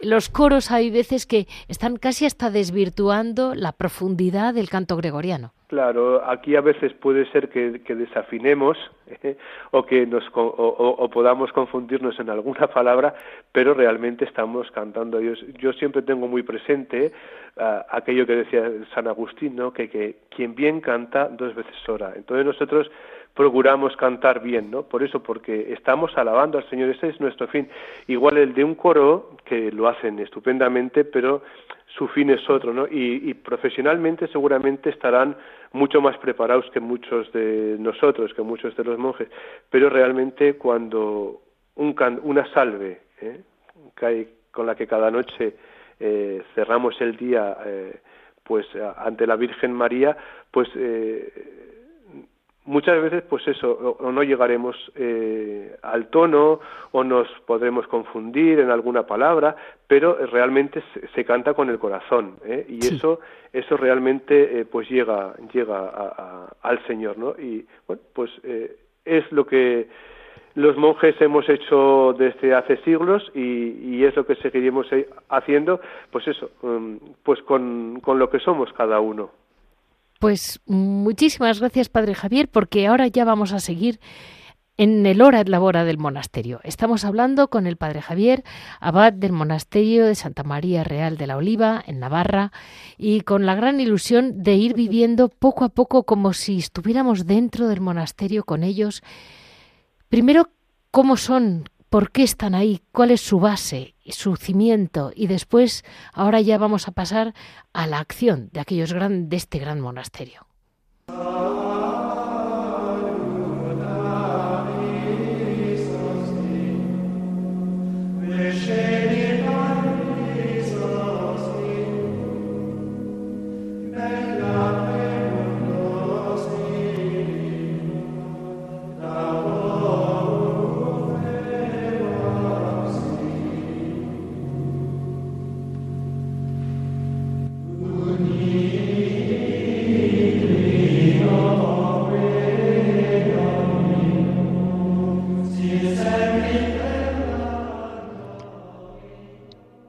los coros hay veces que están casi hasta desvirtuando la profundidad del canto gregoriano. Claro, aquí a veces puede ser que, que desafinemos ¿eh? o que nos o, o, podamos confundirnos en alguna palabra, pero realmente estamos cantando a Dios. Yo siempre tengo muy presente uh, aquello que decía San Agustín, ¿no? que, que quien bien canta dos veces ora. Entonces nosotros procuramos cantar bien, ¿no? Por eso, porque estamos alabando al Señor, ese es nuestro fin. Igual el de un coro, que lo hacen estupendamente, pero su fin es otro, ¿no? Y, profesionalmente seguramente estarán mucho más preparados que muchos de nosotros, que muchos de los monjes, pero realmente cuando un can, una salve, ¿eh? con la que cada noche eh, cerramos el día, eh, pues ante la Virgen María, pues eh, muchas veces pues eso o, no llegaremos eh, al tono o nos podremos confundir en alguna palabra pero realmente se, se canta con el corazón ¿eh? y sí. eso eso realmente eh, pues llega llega a, a, al señor no y bueno pues eh, es lo que los monjes hemos hecho desde hace siglos y, y, es lo que seguiremos haciendo pues eso um, pues con, con lo que somos cada uno pues muchísimas gracias, Padre Javier, porque ahora ya vamos a seguir en el hora et labora del monasterio. Estamos hablando con el Padre Javier, abad del monasterio de Santa María Real de la Oliva, en Navarra, y con la gran ilusión de ir viviendo poco a poco como si estuviéramos dentro del monasterio con ellos. Primero, cómo son, por qué están ahí, cuál es su base, su cimiento y después ahora ya vamos a pasar a la acción de aquellos gran, de este gran monasterio.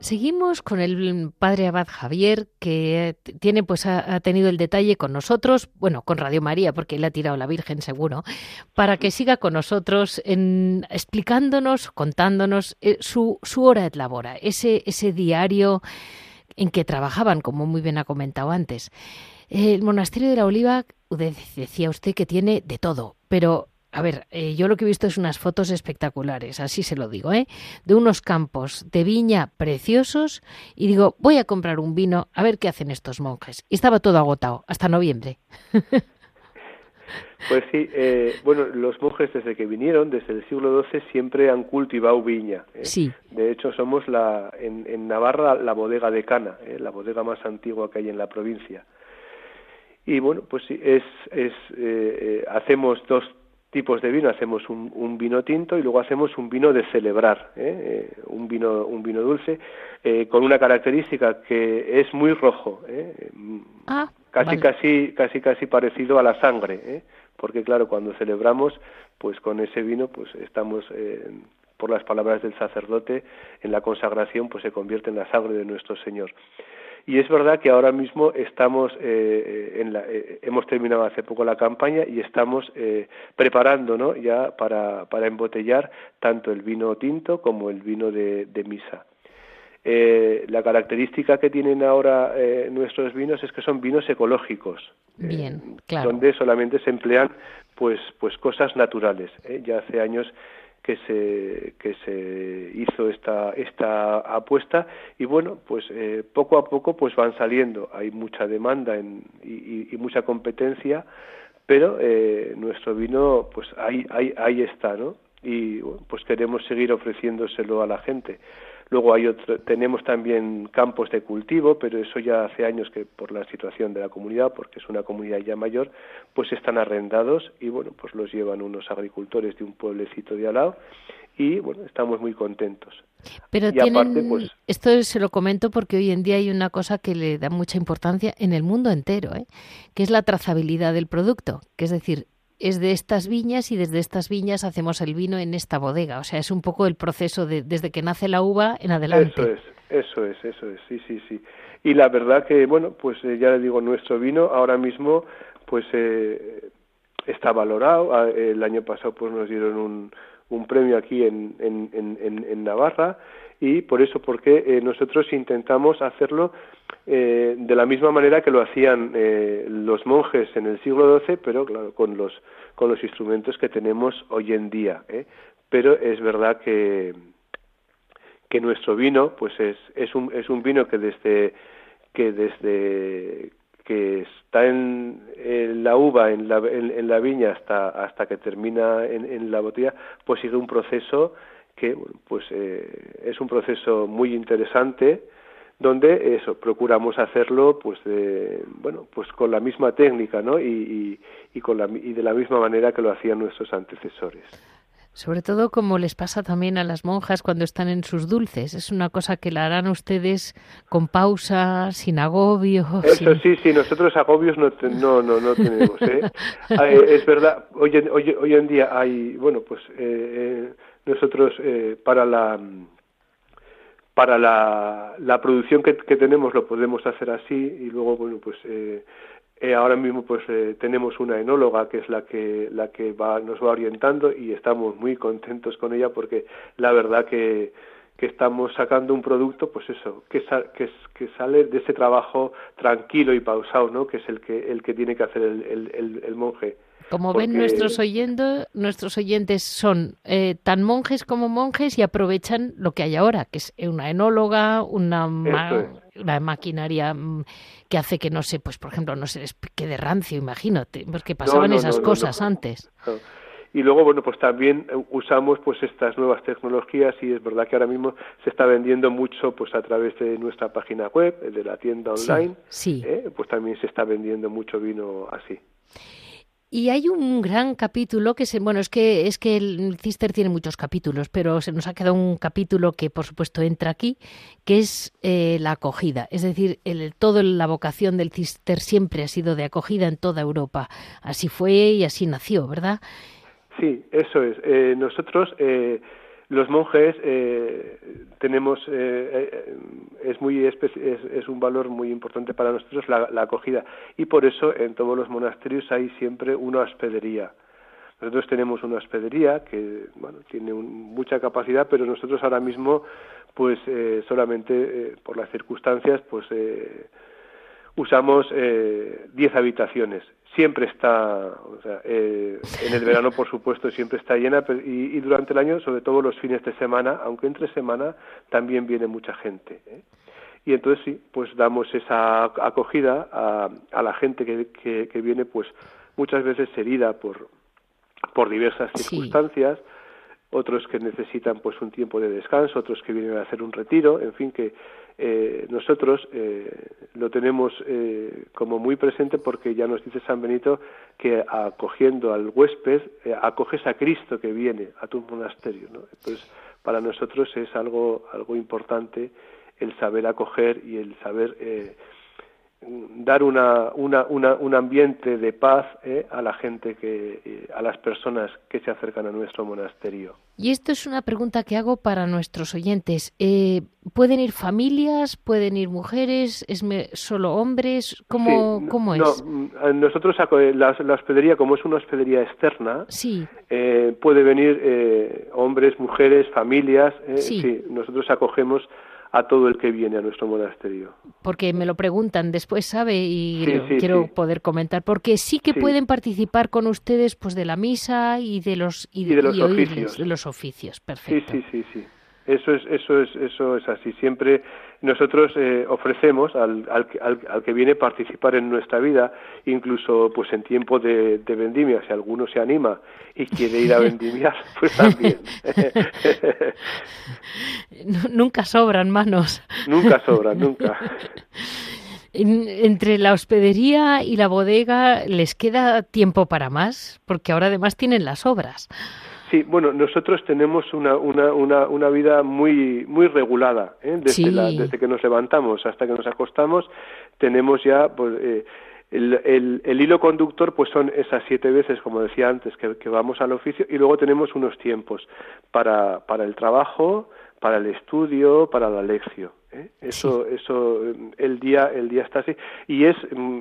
Seguimos con el padre Abad Javier, que tiene, pues, ha, tenido el detalle con nosotros, bueno, con Radio María, porque le ha tirado la Virgen seguro, para que siga con nosotros en, explicándonos, contándonos eh, su, su hora de labora, ese, ese diario en que trabajaban, como muy bien ha comentado antes. El monasterio de la Oliva, decía usted que tiene de todo, pero a ver, eh, yo lo que he visto es unas fotos espectaculares, así se lo digo, ¿eh? De unos campos de viña preciosos y digo, voy a comprar un vino a ver qué hacen estos monjes. Y estaba todo agotado, hasta noviembre. Pues sí, eh, bueno, los monjes desde que vinieron, desde el siglo XII, siempre han cultivado viña. ¿eh? Sí. De hecho, somos la, en, Navarra la bodega de Cana, la bodega más antigua que hay en la provincia. Y bueno, pues sí, es, es hacemos dos tipos de vino hacemos un, vino tinto y luego hacemos un vino de celebrar ¿eh? Eh, un vino un vino dulce eh, con una característica que es muy rojo ah, casi casi casi casi parecido a la sangre porque claro cuando celebramos pues con ese vino pues estamos por las palabras del sacerdote en la consagración pues se convierte en la sangre de nuestro Señor y es verdad que ahora mismo estamos, eh, eh, en la, eh, hemos terminado hace poco la campaña y estamos preparando ¿no? ya para, para embotellar tanto el vino tinto como el vino de, misa. la característica que tienen ahora nuestros vinos es que son vinos ecológicos, Bien, claro. donde solamente se emplean pues pues cosas naturales. Ya hace años que se que se hizo esta esta apuesta. Y bueno pues eh, poco a poco pues van saliendo. Hay mucha demanda en, y, mucha competencia pero eh, nuestro vino pues ahí ahí ahí está no y pues queremos seguir ofreciéndoselo a la gente Luego hay otro, tenemos también campos de cultivo, pero eso ya hace años que por la situación de la comunidad, porque es una comunidad ya mayor, pues están arrendados y bueno, pues los llevan unos agricultores de un pueblecito de al lado y bueno, estamos muy contentos. Pero tienen, pues, esto se lo comento porque hoy en día hay una cosa que le da mucha importancia en el mundo entero, ¿eh? que es la trazabilidad del producto, que es decir, es de estas viñas y desde estas viñas hacemos el vino en esta bodega. O sea, es un poco el proceso de, desde que nace la uva en adelante. Eso es, eso es, eso es, sí, sí, sí. Y la verdad que, bueno, pues eh, ya le digo, nuestro vino ahora mismo, pues eh, está valorado. Ah, el año pasado, pues nos dieron un, un premio aquí en, en, en, en Navarra y por eso porque eh, nosotros intentamos hacerlo eh, de la misma manera que lo hacían eh, los monjes en el siglo XII, pero claro, con los, con los instrumentos que tenemos hoy en día. Pero es verdad que, que nuestro vino pues es, es, un, es un vino que desde que desde que está en, la uva en la, en, la viña hasta hasta que termina en, en la botella pues sigue un proceso que pues eh, es un proceso muy interesante donde eso procuramos hacerlo pues de, bueno pues con la misma técnica no y, y, con la, y de la misma manera que lo hacían nuestros antecesores sobre todo como les pasa también a las monjas cuando están en sus dulces. Es una cosa que la harán ustedes con pausa, sin agobio. Eso sí, sí, nosotros agobios no, no, no, no tenemos. ¿eh? eh es verdad, hoy en, hoy, hoy en día hay, bueno, pues eh, nosotros eh, para la para la, la producción que, que, tenemos lo podemos hacer así y luego bueno pues eh, eh, ahora mismo pues tenemos una enóloga que es la que la que va nos va orientando y estamos muy contentos con ella porque la verdad que que estamos sacando un producto pues eso que, que, que sale de ese trabajo tranquilo y pausado no que es el que el que tiene que hacer el, el, el monje Como ven nuestros oyentes, nuestros oyentes son eh, tan monjes como monjes y aprovechan lo que hay ahora, que es una enóloga, una, una maquinaria mm, que hace que no sé, pues por ejemplo, no se les quede rancio, imagínate, porque pasaban esas cosas antes. Y luego, bueno, pues también eh, usamos pues estas nuevas tecnologías y es verdad que ahora mismo se está vendiendo mucho pues a través de nuestra página web, de la tienda online, sí, ¿eh? pues también se está vendiendo mucho vino así. Y hay un gran capítulo que se, bueno, es que es que el Cister tiene muchos capítulos, pero se nos ha quedado un capítulo que por supuesto entra aquí, que es eh, la acogida. Es decir, el, todo la vocación del Cister siempre ha sido de acogida en toda Europa. Así fue y así nació, ¿verdad? Sí, eso es. Eh, nosotros, eh, los monjes, eh, tenemos, es, muy es, un valor muy importante para nosotros la, acogida y por eso en todos los monasterios hay siempre una hospedería. Nosotros tenemos una hospedería que bueno, tiene mucha capacidad, pero nosotros ahora mismo, pues solamente por las circunstancias, pues usamos 10 habitaciones siempre está, o sea, eh, en el verano por supuesto siempre está llena y, y, durante el año, sobre todo los fines de semana, aunque entre semana también viene mucha gente. ¿eh? Y entonces sí, pues damos esa acogida a, a la gente que, que, viene pues muchas veces herida por, por diversas circunstancias, otros que necesitan pues un tiempo de descanso, otros que vienen a hacer un retiro, en fin, que eh, nosotros eh, lo tenemos eh, como muy presente porque ya nos dice San Benito que acogiendo al huésped acoges a Cristo que viene a tu monasterio. ¿no? Entonces, para nosotros es algo, algo importante el saber acoger y el saber dar una, una, un ambiente de paz eh, a la gente que eh, a las personas que se acercan a nuestro monasterio. Y esto es una pregunta que hago para nuestros oyentes. Eh, pueden ir familias pueden ir mujeres es solo hombres cómo, cómo es mm, nosotros la, la, hospedería como es una hospedería externa sí. puede venir hombres mujeres familias sí. nosotros acogemos a todo el que viene a nuestro monasterio. Porque me lo preguntan después, ¿sabe? Y quiero poder comentar. Porque sí que pueden participar con ustedes pues de la misa y de los, y, de los oficios. De los oficios, perfecto. Sí, sí, sí, sí. Eso es, eso es, eso es así. Siempre nosotros eh, ofrecemos al, al, al, que viene participar en nuestra vida, incluso pues en tiempo de, de vendimia, si alguno se anima y quiere ir a vendimiar, pues también. nunca sobran manos. Nunca sobran, nunca. entre la hospedería y la bodega les queda tiempo para más, porque ahora además tienen las obras. Sí, bueno, nosotros tenemos una, una, una, una vida muy, muy regulada, ¿eh? desde, desde que nos levantamos hasta que nos acostamos, tenemos ya pues, eh, el, el, el, hilo conductor, pues son esas siete veces, como decía antes, que, que vamos al oficio, y luego tenemos unos tiempos para, para el trabajo, para el estudio, para la lección. ¿Eh? Eso, eso, el día, el día está así y es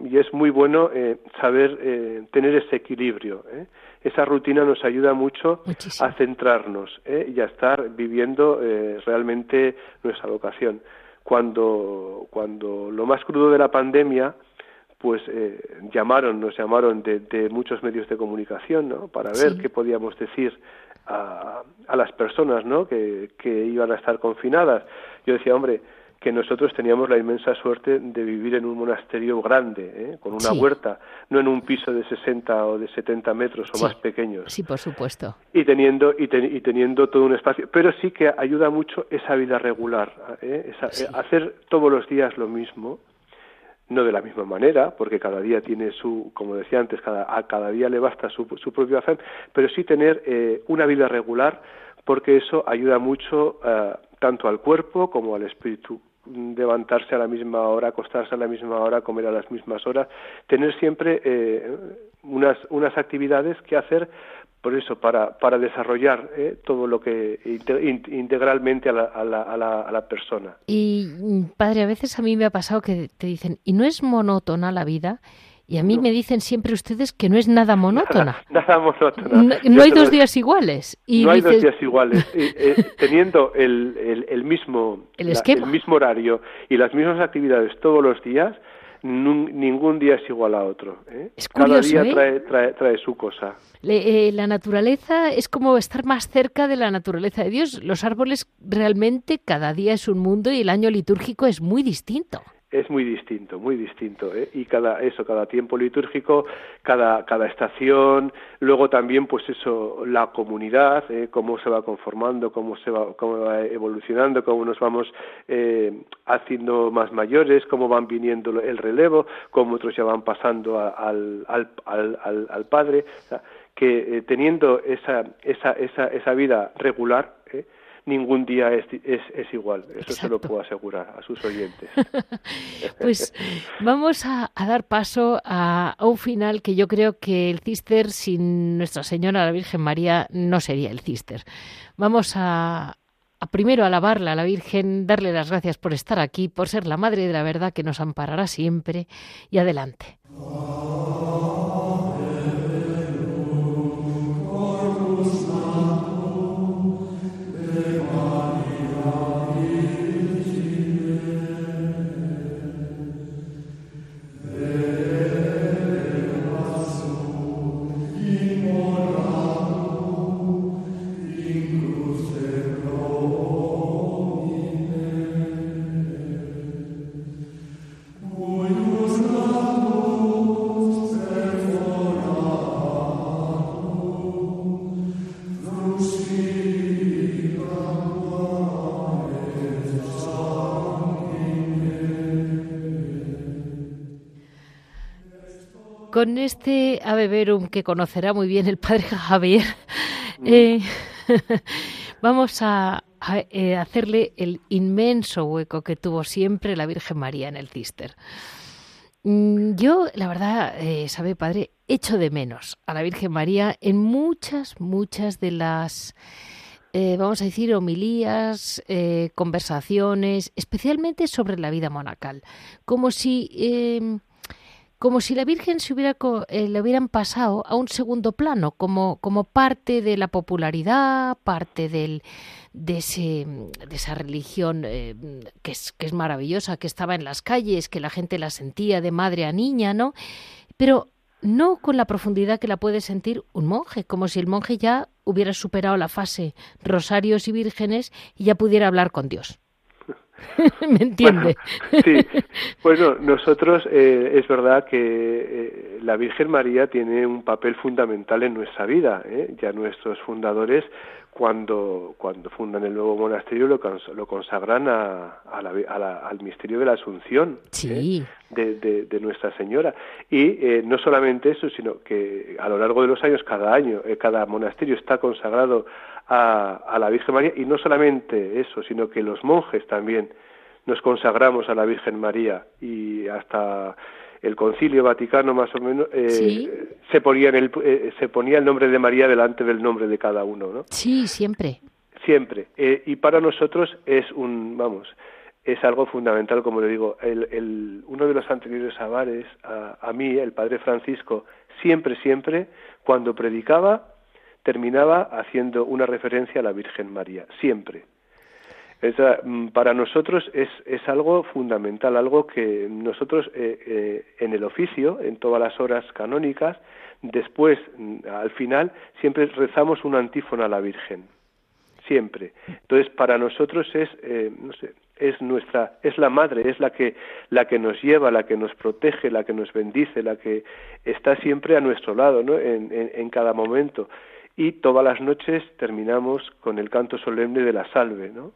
y es muy bueno eh, saber eh, tener ese equilibrio. ¿eh? Esa rutina nos ayuda mucho a centrarnos ¿eh? y a estar viviendo eh, realmente nuestra vocación. Cuando, cuando lo más crudo de la pandemia, pues eh, llamaron, nos llamaron de, de, muchos medios de comunicación, ¿no? Para ver qué podíamos decir a, a las personas, ¿no? Que, que iban a estar confinadas. Yo decía, hombre, que nosotros teníamos la inmensa suerte de vivir en un monasterio grande, ¿eh? con una huerta, no en un piso de 60 o de 70 metros o más pequeños. Sí, por supuesto. Y teniendo, y, y, teniendo todo un espacio. Pero sí que ayuda mucho esa vida regular, ¿eh? Esa, eh, hacer todos los días lo mismo, no de la misma manera, porque cada día tiene su, como decía antes, cada, a cada día le basta su, su propio hacer, pero sí tener eh, una vida regular, porque eso ayuda mucho tanto al cuerpo como al espíritu levantarse a la misma hora, acostarse a la misma hora, comer a las mismas horas, tener siempre eh, unas, unas actividades que hacer por eso, para, para desarrollar eh, todo lo que integralmente a la, a, la, a, la, persona. Y, padre, a veces a mí me ha pasado que te dicen, ¿y no es monótona la vida? Y a mí me dicen siempre ustedes que no es nada monótona. Nada, monótona. No, hay dos días iguales. Y no hay dos días iguales. Eh, teniendo el, el, el mismo, el, esquema. el mismo horario y las mismas actividades todos los días, ningún día es igual a otro. ¿eh? Cada día ¿eh? trae, trae, su cosa. Eh, la naturaleza es como estar más cerca de la naturaleza de Dios. Los árboles realmente cada día es un mundo y el año litúrgico es muy distinto es muy distinto, muy distinto, ¿eh? y cada eso, cada tiempo litúrgico, cada cada estación, luego también, pues eso, la comunidad, ¿eh? cómo se va conformando, cómo se va, cómo va evolucionando, cómo nos vamos eh, haciendo más mayores, cómo van viniendo el relevo, cómo otros ya van pasando al al, al, al, padre, que teniendo esa esa esa esa vida regular ningún día es, es, igual. Eso se lo puedo asegurar a sus oyentes. pues vamos a, dar paso a, un final que yo creo que el cister sin Nuestra Señora la Virgen María no sería el cister. Vamos a, a primero alabarla a la Virgen, darle las gracias por estar aquí, por ser la Madre de la verdad que nos amparará siempre y adelante. Con este Ave Verum que conocerá muy bien el padre Javier, mm. eh, vamos a, eh, hacerle el inmenso hueco que tuvo siempre la Virgen María en el cister. Mm, yo, la verdad, eh, sabe, padre, echo de menos a la Virgen María en muchas, muchas de las, vamos a decir, homilías, conversaciones, especialmente sobre la vida monacal. Como si em, como si la Virgen se hubiera, eh, le hubieran pasado a un segundo plano, como, como parte de la popularidad, parte del, de, ese, de esa religión eh, que, es, que es maravillosa, que estaba en las calles, que la gente la sentía de madre a niña, ¿no? Pero no con la profundidad que la puede sentir un monje, como si el monje ya hubiera superado la fase rosarios y vírgenes y ya pudiera hablar con Dios. ¿Me entiende? Bueno, sí. Bueno, nosotros eh, es verdad que eh, la Virgen María tiene un papel fundamental en nuestra vida. ¿eh? Ya nuestros fundadores, cuando, cuando fundan el nuevo monasterio, lo, lo consagran a, a la, al misterio de la Asunción sí. de, de, de, Nuestra Señora. Y no solamente eso, sino que a lo largo de los años, cada año, cada monasterio está consagrado a, la Virgen María y no solamente eso, sino que los monjes también nos consagramos a la Virgen María y hasta el Concilio Vaticano más o menos eh, se ponía el eh, se ponía el nombre de María delante del nombre de cada uno, ¿no? Sí, siempre. Siempre. Eh, y para nosotros es un vamos es algo fundamental, como le digo. El, el, uno de los anteriores avares a, a mí, el padre Francisco, siempre, siempre, cuando predicaba, terminaba haciendo una referencia a la Virgen María, siempre. Mm, para nosotros es, es, algo fundamental, algo que nosotros eh, eh, en el oficio, en todas las horas canónicas, después, mm, al final, siempre rezamos una antífona a la Virgen, siempre. Entonces, para nosotros es, eh, es nuestra, es la madre, es la que, la que nos lleva, la que nos protege, la que nos bendice, la que está siempre a nuestro lado, ¿no? en, en cada momento y todas las noches terminamos con el canto solemne de la salve, ¿no?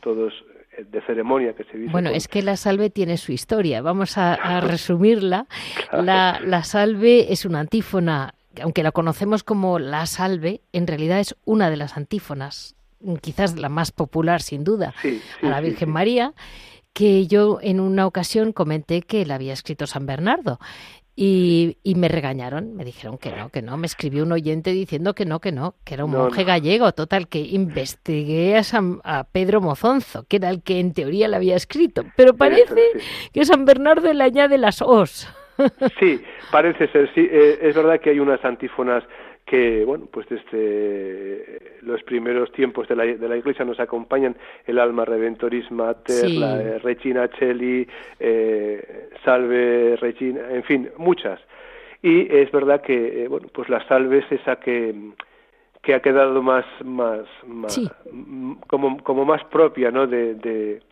Todos eh, de ceremonia que se dice. Bueno, es que la salve tiene su historia. Vamos a, resumirla. La, la salve es una antífona, aunque la conocemos como la salve, en realidad es una de las antífonas, quizás la más popular sin duda, a la Virgen María que yo en una ocasión comenté que la había escrito San Bernardo. Y, me regañaron, me dijeron que no, que no. Me escribió un oyente diciendo que no, que no, que era un monje gallego. Total, que investigué a, San, a Pedro Mozonzo, que era el que en teoría la había escrito. Pero parece que San Bernardo le añade las os. Sí, parece ser, sí. Eh, es verdad que hay unas antífonas que, bueno, pues desde los primeros tiempos de la, de la Iglesia nos acompañan el Alma Redentoris Mater, la eh, Regina Cheli, eh, Salve Regina, en fin, muchas. Y es verdad que, eh, bueno, pues la Salve es esa que que ha quedado más más, más como como más propia no de, de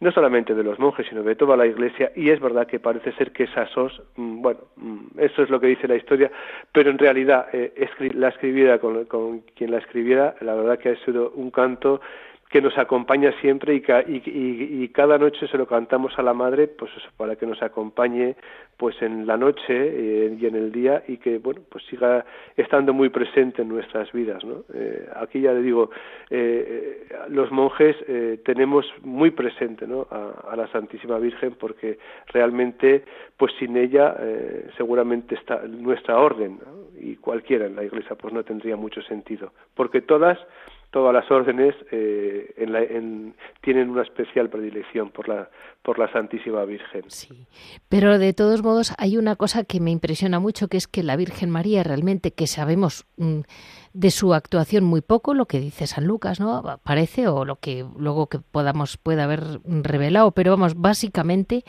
no solamente de los monjes, sino de toda la iglesia, y es verdad que parece ser que esa SOS, mm, bueno, mm, eso es lo que dice la historia, pero en realidad eh, la escribiera con, con, quien la escribiera, la verdad que ha sido un canto que nos acompaña siempre y, y, cada noche se lo cantamos a la madre pues para que nos acompañe pues en la noche eh, y en el día y que bueno pues siga estando muy presente en nuestras vidas ¿no? Eh, aquí ya le digo eh, los monjes tenemos muy presente ¿no? a, la Santísima Virgen porque realmente pues sin ella seguramente está nuestra orden y cualquiera en la Iglesia pues no tendría mucho sentido porque todas todas las órdenes eh, en tienen una especial predilección por la, por la Santísima Virgen. Sí, pero de todos modos hay una cosa que me impresiona mucho, que es que la Virgen María realmente, que sabemos mm, de su actuación muy poco, lo que dice San Lucas, ¿no? Parece, o lo que luego que podamos, pueda haber revelado, pero vamos, básicamente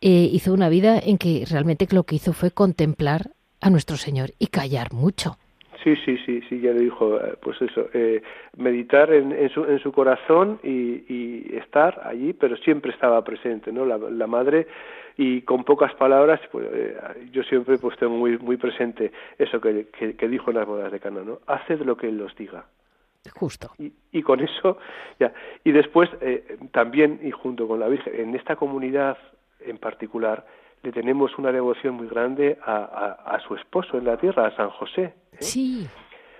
eh, hizo una vida en que realmente lo que hizo fue contemplar a nuestro Señor y callar mucho. Sí, sí, sí, sí, ya le dijo, eh, pues eso, eh, meditar en, en, su, en su corazón y, y, estar allí, pero siempre estaba presente, ¿no? La, la madre y con pocas palabras, pues eh, yo siempre pues tengo muy muy presente eso que, que, dijo en las bodas de Cana, ¿no? Haced lo que él os diga. Justo. Y, y con eso, ya. Y después, eh, también, y junto con la Virgen, en esta comunidad en particular, le tenemos una devoción muy grande a, a, su esposo en la tierra, a San José. ¿eh? Sí.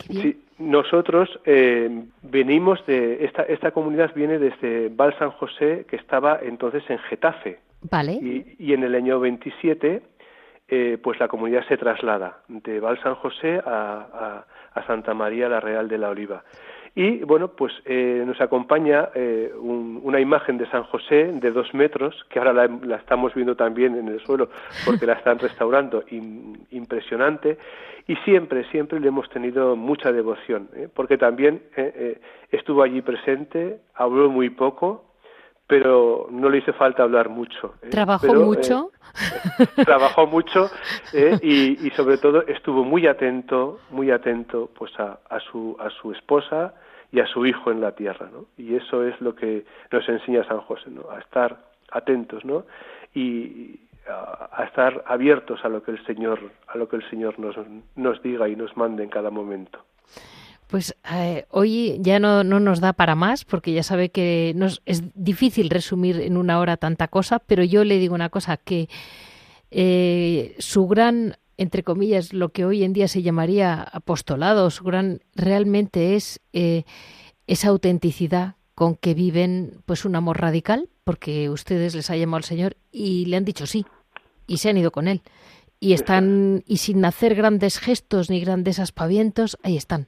Sí, nosotros eh, venimos de esta esta comunidad viene desde Val San José que estaba entonces en Getafe. Vale. Y, y en el año 27 eh, pues la comunidad se traslada de Val San José a, a, a Santa María la Real de la Oliva. Y bueno, pues eh, nos acompaña eh, una imagen de San José de dos metros, que ahora la, estamos viendo también en el suelo porque la están restaurando, impresionante. Y siempre, siempre le hemos tenido mucha devoción, ¿eh? porque también estuvo allí presente, habló muy poco, pero no le hizo falta hablar mucho. ¿Trabajó mucho? trabajó mucho y, y, sobre todo estuvo muy atento, muy atento pues a, a, su, a su esposa y a su hijo en la tierra, ¿no? Y eso es lo que nos enseña San José, ¿no? A estar atentos, ¿no? Y a, estar abiertos a lo que el Señor, a lo que el Señor nos, nos diga y nos mande en cada momento. Pues eh, hoy ya no, no, nos da para más, porque ya sabe que es difícil resumir en una hora tanta cosa, pero yo le digo una cosa, que eh, su gran entre comillas, lo que hoy en día se llamaría apostolado, su gran realmente es eh, esa autenticidad con que viven pues un amor radical, porque ustedes les ha llamado al Señor y le han dicho sí, y se han ido con él. Y están, y sin hacer grandes gestos ni grandes aspavientos, ahí están.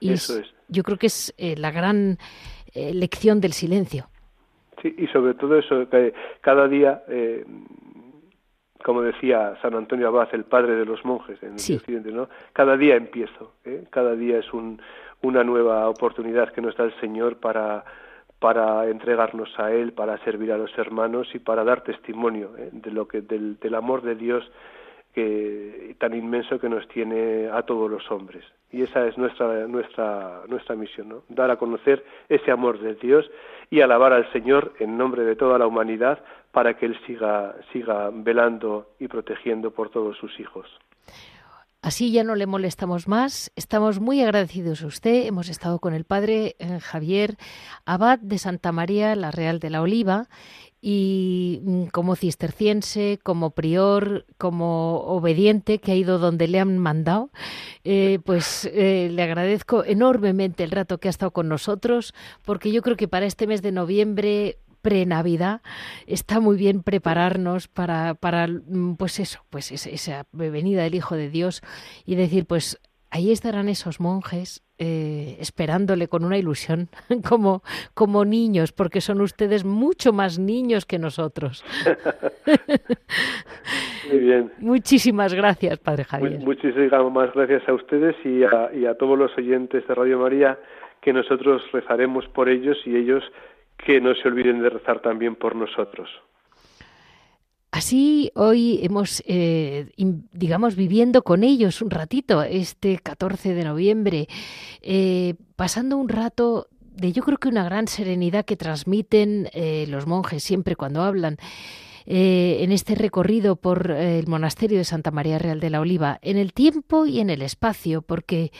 Y Eso es. yo creo que es eh, la gran eh, lección del silencio. Sí, y sobre todo eso, que cada día como decía San Antonio Abad, el padre de los monjes en el Occidente, ¿no? Cada día empiezo, ¿eh? cada día es un, una nueva oportunidad que nos da el Señor para para entregarnos a Él, para servir a los hermanos y para dar testimonio ¿eh? de lo que del, del amor de Dios tan inmenso que nos tiene a todos los hombres. Y esa es nuestra nuestra nuestra misión, ¿no? Dar a conocer ese amor de Dios y alabar al Señor en nombre de toda la humanidad para que Él siga, siga velando y protegiendo por todos sus hijos. Así ya no le molestamos más. Estamos muy agradecidos a usted. Hemos estado con el padre eh, Javier Abad de Santa María, la Real de la Oliva, y mm, como cisterciense, como prior, como obediente que ha ido donde le han mandado, eh, pues eh, le agradezco enormemente el rato que ha estado con nosotros, porque yo creo que para este mes de noviembre pre-Navidad, está muy bien prepararnos para, para mm, pues eso, pues esa, venida del Hijo de Dios y decir, pues ahí estarán esos monjes eh, esperándole con una ilusión, como, como niños, porque son ustedes mucho más niños que nosotros. Muy bien. Muchísimas gracias, Padre Javier. muchísimas gracias a ustedes y a, y a todos los oyentes de Radio María, que nosotros rezaremos por ellos y ellos que no se olviden de rezar también por nosotros. Así hoy hemos, eh, digamos, viviendo con ellos un ratito, este 14 de noviembre, eh, pasando un rato de yo creo que una gran serenidad que transmiten eh, los monjes siempre cuando hablan. En este recorrido por el monasterio de Santa María Real de la Oliva, en el tiempo y en el espacio, porque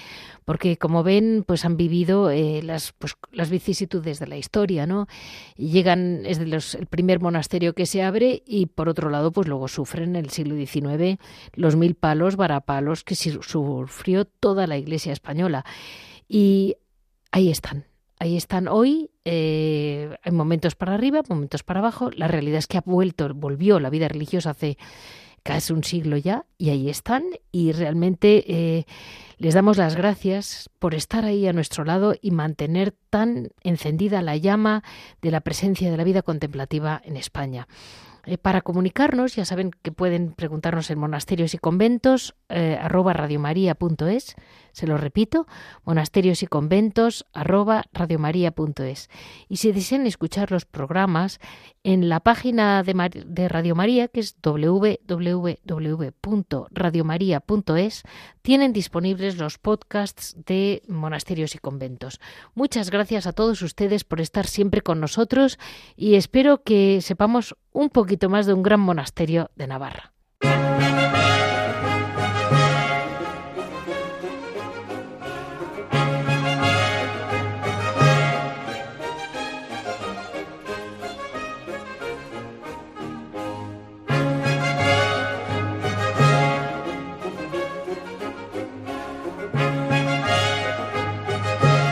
porque como ven, pues han vivido eh, las, pues, las vicisitudes de la historia, ¿no? llegan, es de los, el primer monasterio que se abre y por otro lado, pues luego sufren en el siglo XIX los mil palos, varapalos que sufrió toda la Iglesia española. Y ahí están, ahí están hoy. Eh, hay momentos para arriba, momentos para abajo. La realidad es que ha vuelto, volvió la vida religiosa hace casi un siglo ya, y ahí están. Y realmente eh, les damos las gracias por estar ahí a nuestro lado y mantener tan encendida la llama de la presencia de la vida contemplativa en España. Eh, para comunicarnos, ya saben que pueden preguntarnos en monasterios y conventos, eh, arroba radiomaria.es, se lo repito, monasterios y conventos, arroba radiomaria.es. Y si desean escuchar los programas, en la página de, de Radio María, que es www.radiomaria.es, tienen disponibles los podcasts de monasterios y conventos. Muchas gracias a todos ustedes por estar siempre con nosotros y espero que sepamos un poquito más de un gran monasterio de Navarra.